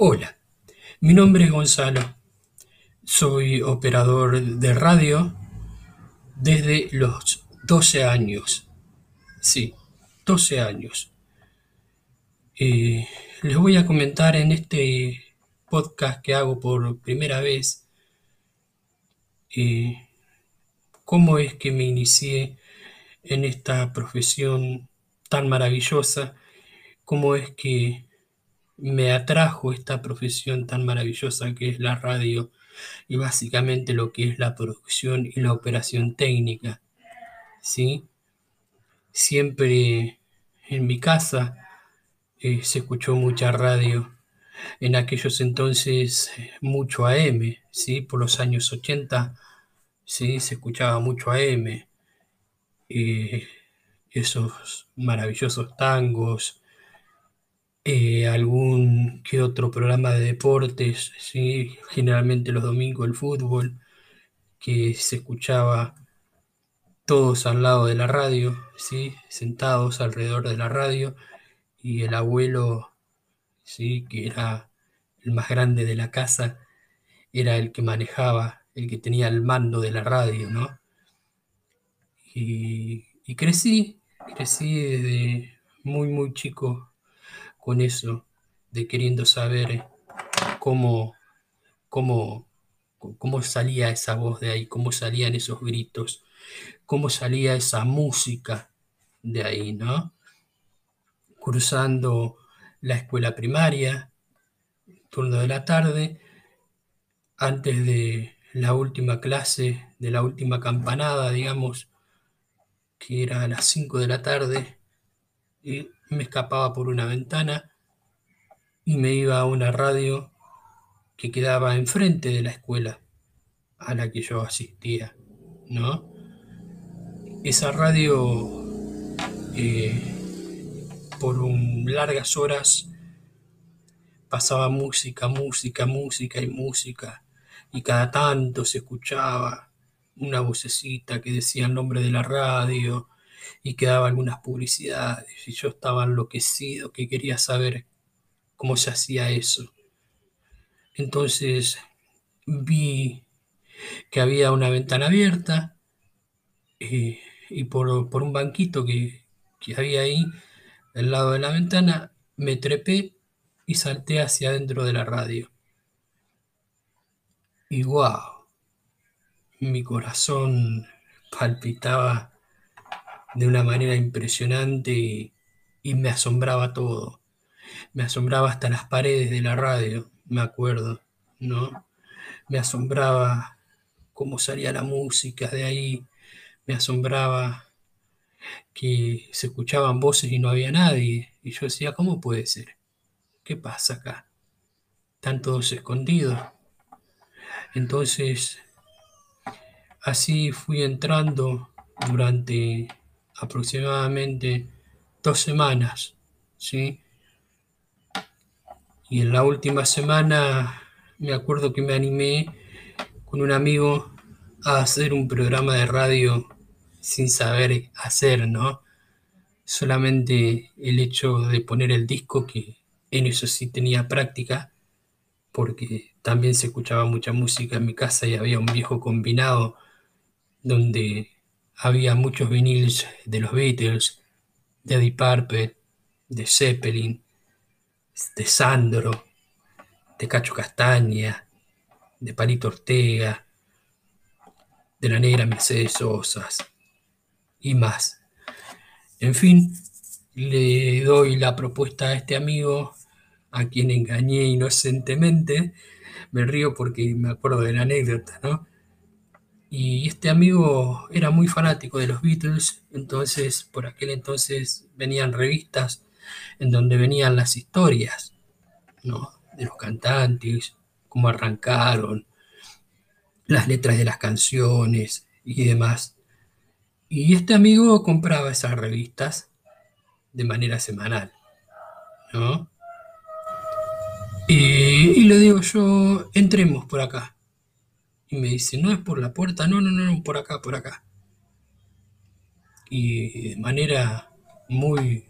Hola, mi nombre es Gonzalo. Soy operador de radio desde los 12 años. Sí, 12 años. Eh, les voy a comentar en este podcast que hago por primera vez eh, cómo es que me inicié en esta profesión tan maravillosa, cómo es que me atrajo esta profesión tan maravillosa que es la radio y básicamente lo que es la producción y la operación técnica. ¿sí? Siempre en mi casa eh, se escuchó mucha radio. En aquellos entonces mucho AM, ¿sí? por los años 80 ¿sí? se escuchaba mucho AM. Eh, esos maravillosos tangos, eh, algún que otro programa de deportes, ¿sí? generalmente los domingos el fútbol, que se escuchaba todos al lado de la radio, ¿sí? sentados alrededor de la radio, y el abuelo, ¿sí? que era el más grande de la casa, era el que manejaba, el que tenía el mando de la radio, ¿no? Y, y crecí, crecí desde muy, muy chico con eso, de queriendo saber cómo, cómo, cómo salía esa voz de ahí, cómo salían esos gritos, cómo salía esa música de ahí, ¿no? Cruzando la escuela primaria, turno de la tarde, antes de la última clase, de la última campanada, digamos, que era a las 5 de la tarde, y me escapaba por una ventana y me iba a una radio que quedaba enfrente de la escuela a la que yo asistía, ¿no? Esa radio eh, por un, largas horas pasaba música, música, música y música, y cada tanto se escuchaba una vocecita que decía el nombre de la radio, y quedaba algunas publicidades y yo estaba enloquecido que quería saber cómo se hacía eso. Entonces vi que había una ventana abierta eh, y por, un banquito que, que había ahí al lado de la ventana me trepé y salté hacia adentro de la radio. Y wow, mi corazón palpitaba de una manera impresionante y, me asombraba todo. Me asombraba hasta las paredes de la radio, me acuerdo, ¿no? Me asombraba cómo salía la música de ahí, me asombraba que se escuchaban voces y no había nadie. Y yo decía, ¿cómo puede ser? ¿Qué pasa acá? Están todos escondidos. Entonces, así fui entrando durante aproximadamente dos semanas, ¿sí? Y en la última semana me acuerdo que me animé con un amigo a hacer un programa de radio sin saber hacer, ¿no? Solamente el hecho de poner el disco, que en eso sí tenía práctica, porque también se escuchaba mucha música en mi casa y había un viejo combinado donde había muchos viniles de los Beatles, de Eddie Purple, de Zeppelin, de Sandro, de Cacho Castaña, de Palito Ortega, de la negra Mercedes Sosas y más. En fin, le doy la propuesta a este amigo a quien engañé inocentemente. Me río porque me acuerdo de la anécdota, ¿no? Y este amigo era muy fanático de los Beatles, entonces por aquel entonces venían revistas en donde venían las historias ¿no? de los cantantes, cómo arrancaron, las letras de las canciones y demás. Y este amigo compraba esas revistas de manera semanal, ¿no? y le digo yo, entremos por acá. Y me dice, no es por la puerta, no, no, no, por acá, por acá. Y de manera muy,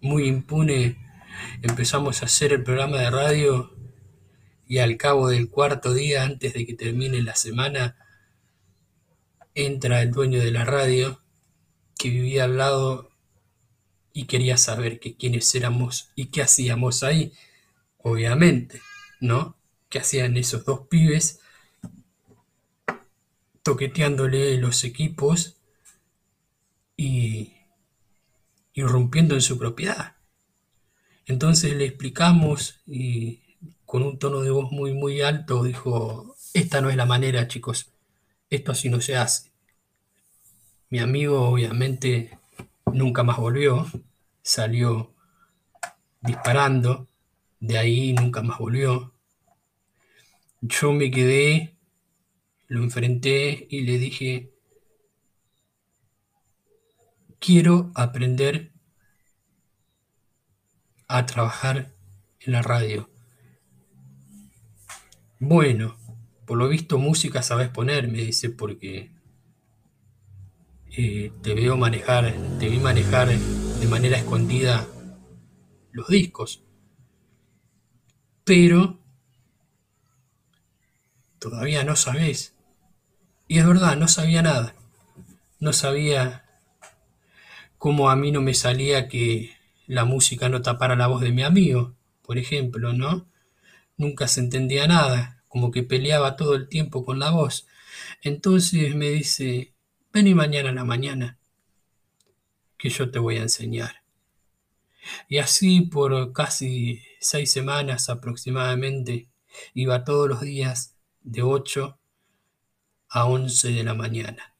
muy impune empezamos a hacer el programa de radio y al cabo del cuarto día, antes de que termine la semana, entra el dueño de la radio que vivía al lado y quería saber que quiénes éramos y qué hacíamos ahí, obviamente, ¿no? ¿Qué hacían esos dos pibes toqueteándole los equipos y irrumpiendo en su propiedad? Entonces le explicamos y con un tono de voz muy muy alto dijo, esta no es la manera chicos, esto así no se hace. Mi amigo obviamente nunca más volvió, salió disparando, de ahí nunca más volvió. Yo me quedé, lo enfrenté y le dije, quiero aprender a trabajar en la radio. Bueno, por lo visto música sabes poner, me dice, porque eh, te veo manejar, te vi manejar de manera escondida los discos. Pero todavía no sabes. Y es verdad, no sabía nada. No sabía cómo a mí no me salía que la música no tapara la voz de mi amigo, por ejemplo, ¿no? Nunca se entendía nada, como que peleaba todo el tiempo con la voz. Entonces me dice, ven y mañana a la mañana, que yo te voy a enseñar. Y así por casi seis semanas aproximadamente, iba todos los días de 8 a 11 de la mañana.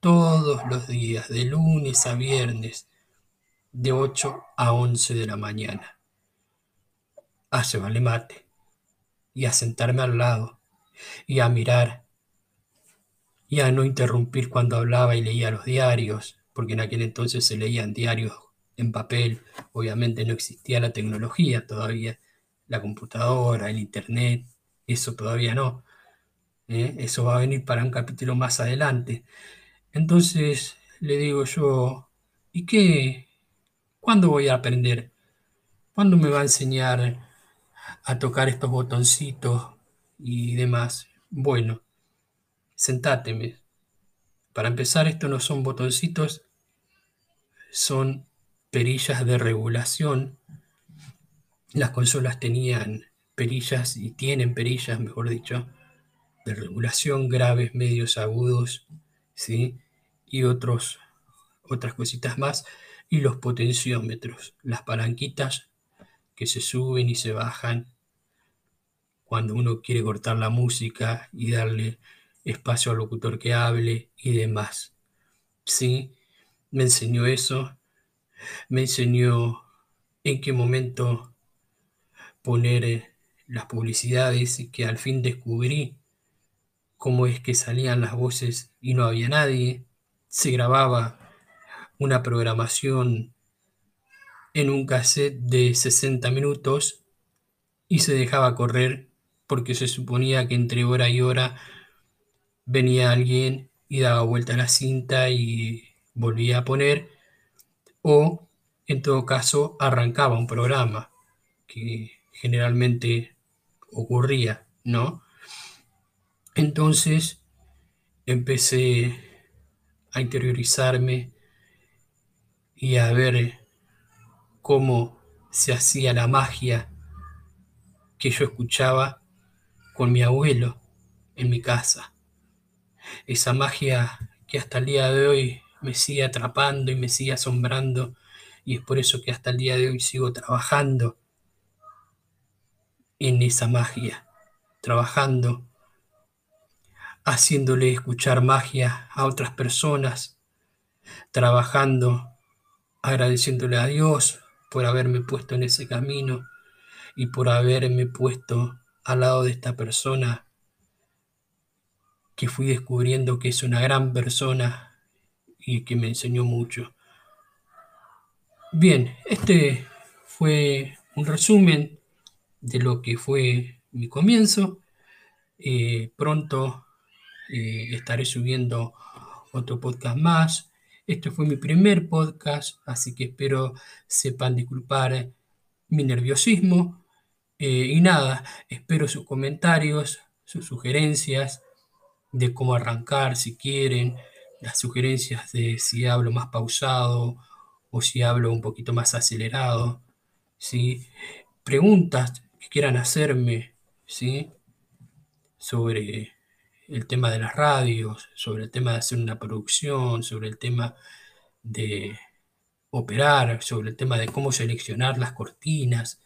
Todos los días, de lunes a viernes, de 8 a 11 de la mañana. A llevarle mate y a sentarme al lado y a mirar y a no interrumpir cuando hablaba y leía los diarios, porque en aquel entonces se leían diarios en papel, obviamente no existía la tecnología todavía, la computadora, el internet, eso todavía no. ¿Eh? Eso va a venir para un capítulo más adelante. Entonces le digo yo, ¿y qué? ¿Cuándo voy a aprender? ¿Cuándo me va a enseñar a tocar estos botoncitos y demás? Bueno, sentáteme. Para empezar, estos no son botoncitos, son perillas de regulación. Las consolas tenían perillas y tienen perillas, mejor dicho, de regulación graves, medios, agudos, ¿sí? Y otros, otras cositas más. Y los potenciómetros, las palanquitas que se suben y se bajan cuando uno quiere cortar la música y darle espacio al locutor que hable y demás. Sí, me enseñó eso, me enseñó en qué momento poner eh, las publicidades y que al fin descubrí cómo es que salían las voces y no había nadie. Se grababa una programación en un cassette de 60 minutos y se dejaba correr porque se suponía que entre hora y hora venía alguien y daba vuelta a la cinta y volvía a poner, o en todo caso arrancaba un programa, que generalmente ocurría, ¿no? Entonces empecé a interiorizarme y a ver cómo se hacía la magia que yo escuchaba con mi abuelo en mi casa. Esa magia que hasta el día de hoy me sigue atrapando y me sigue asombrando y es por eso que hasta el día de hoy sigo trabajando en esa magia, trabajando, haciéndole escuchar magia a otras personas, trabajando, agradeciéndole a Dios por haberme puesto en ese camino y por haberme puesto al lado de esta persona que fui descubriendo que es una gran persona y que me enseñó mucho. Bien, este fue un resumen de lo que fue mi comienzo. Eh, pronto eh, estaré subiendo otro podcast más. Este fue mi primer podcast, así que espero sepan disculpar mi nerviosismo. Eh, y nada, espero sus comentarios, sus sugerencias de cómo arrancar si quieren, las sugerencias de si hablo más pausado o si hablo un poquito más acelerado, ¿sí? preguntas que quieran hacerme ¿sí? sobre el tema de las radios, sobre el tema de hacer una producción, sobre el tema de operar, sobre el tema de cómo seleccionar las cortinas,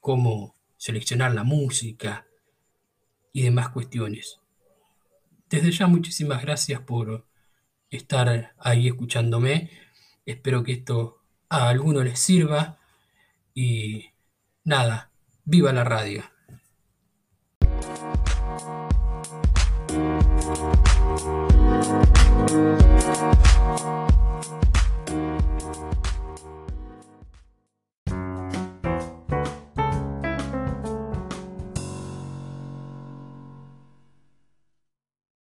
cómo seleccionar la música y demás cuestiones. Desde ya muchísimas gracias por estar ahí escuchándome. Espero que esto a alguno les sirva y nada, viva la radio. We'll be right.